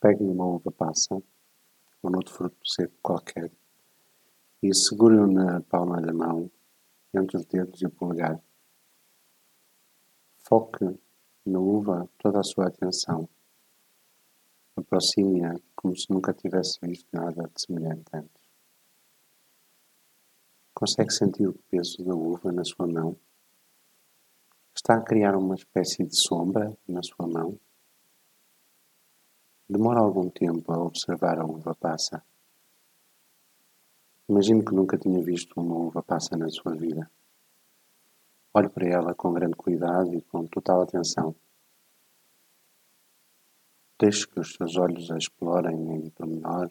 Pegue numa uva passa ou noutro fruto seco qualquer e segure-o na palma da mão, entre os dedos e o polegar. Foque na uva toda a sua atenção. Aproxime-a como se nunca tivesse visto nada de semelhante antes. Consegue sentir o peso da uva na sua mão? Está a criar uma espécie de sombra na sua mão? Demora algum tempo a observar a uva passa. Imagino que nunca tinha visto uma uva passa na sua vida. Olhe para ela com grande cuidado e com total atenção. Deixe que os seus olhos a explorem em pormenor,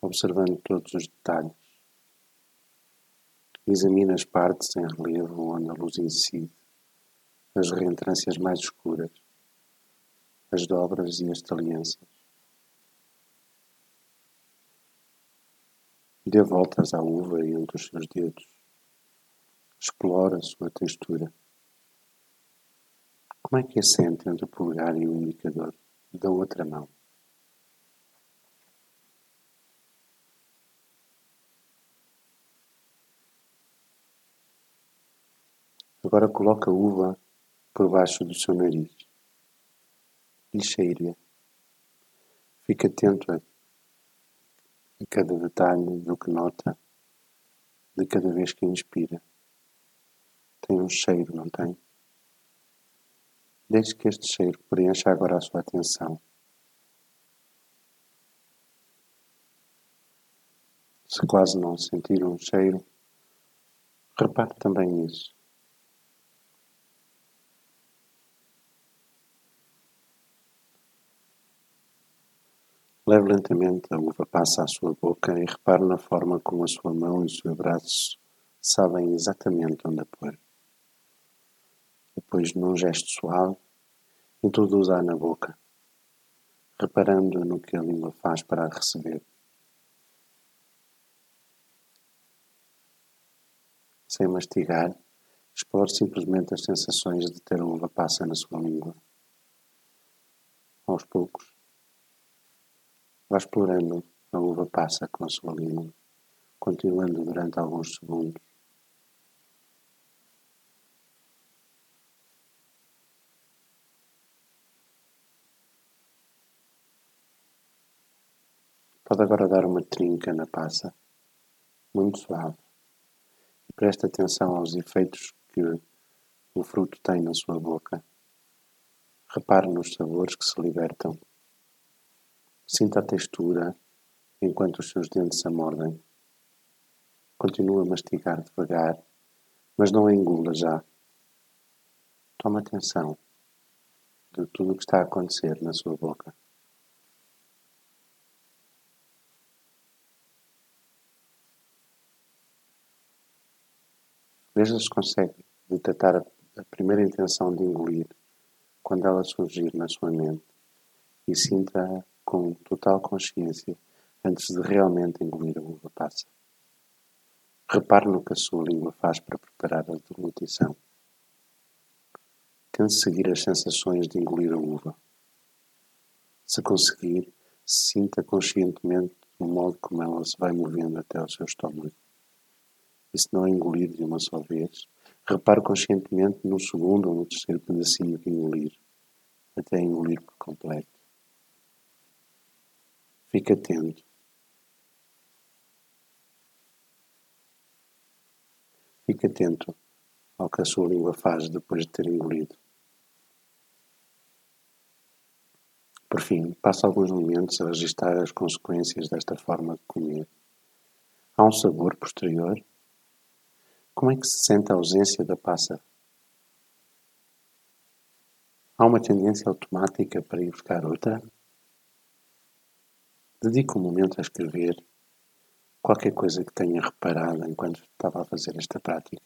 observando todos os detalhes. Examine as partes em relevo onde a luz incide, as reentrâncias mais escuras as dobras e as alianças. Dê voltas à uva entre os seus dedos. Explora a sua textura. Como é que a sente entre o polegar e o indicador da outra mão? Agora coloque a uva por baixo do seu nariz lixeira. Fique atento a, a cada detalhe do que nota de cada vez que inspira. Tem um cheiro, não tem? Deixe que este cheiro preencha agora a sua atenção. Se quase não sentir um cheiro, repare também nisso. Leve lentamente a uva passa à sua boca e repare na forma como a sua mão e o seu braço sabem exatamente onde a pôr. Depois, num gesto suave, introduza-a na boca, reparando no que a língua faz para a receber. Sem mastigar, explore simplesmente as sensações de ter a uva passa na sua língua. Aos poucos, Vá explorando a uva passa com a sua língua, continuando durante alguns segundos. Pode agora dar uma trinca na passa, muito suave, e preste atenção aos efeitos que o fruto tem na sua boca. Repare nos sabores que se libertam. Sinta a textura enquanto os seus dentes a mordem. Continua a mastigar devagar, mas não a engula já. Toma atenção de tudo o que está a acontecer na sua boca. Veja se consegue detectar a primeira intenção de engolir quando ela surgir na sua mente e sinta com total consciência antes de realmente engolir a uva passa. Repare no que a sua língua faz para preparar a deglutição. Tente seguir as sensações de engolir a uva. Se conseguir, sinta conscientemente o modo como ela se vai movendo até ao seu estômago. E se não engolir de uma só vez, repare conscientemente no segundo ou no terceiro pedacinho que engolir, até engolir por completo. Fique atento. Fique atento ao que a sua língua faz depois de ter engolido. Por fim, passe alguns momentos a registrar as consequências desta forma de comer. Há um sabor posterior? Como é que se sente a ausência da passa? Há uma tendência automática para ir buscar outra? Dedico um momento a escrever qualquer coisa que tenha reparado enquanto estava a fazer esta prática.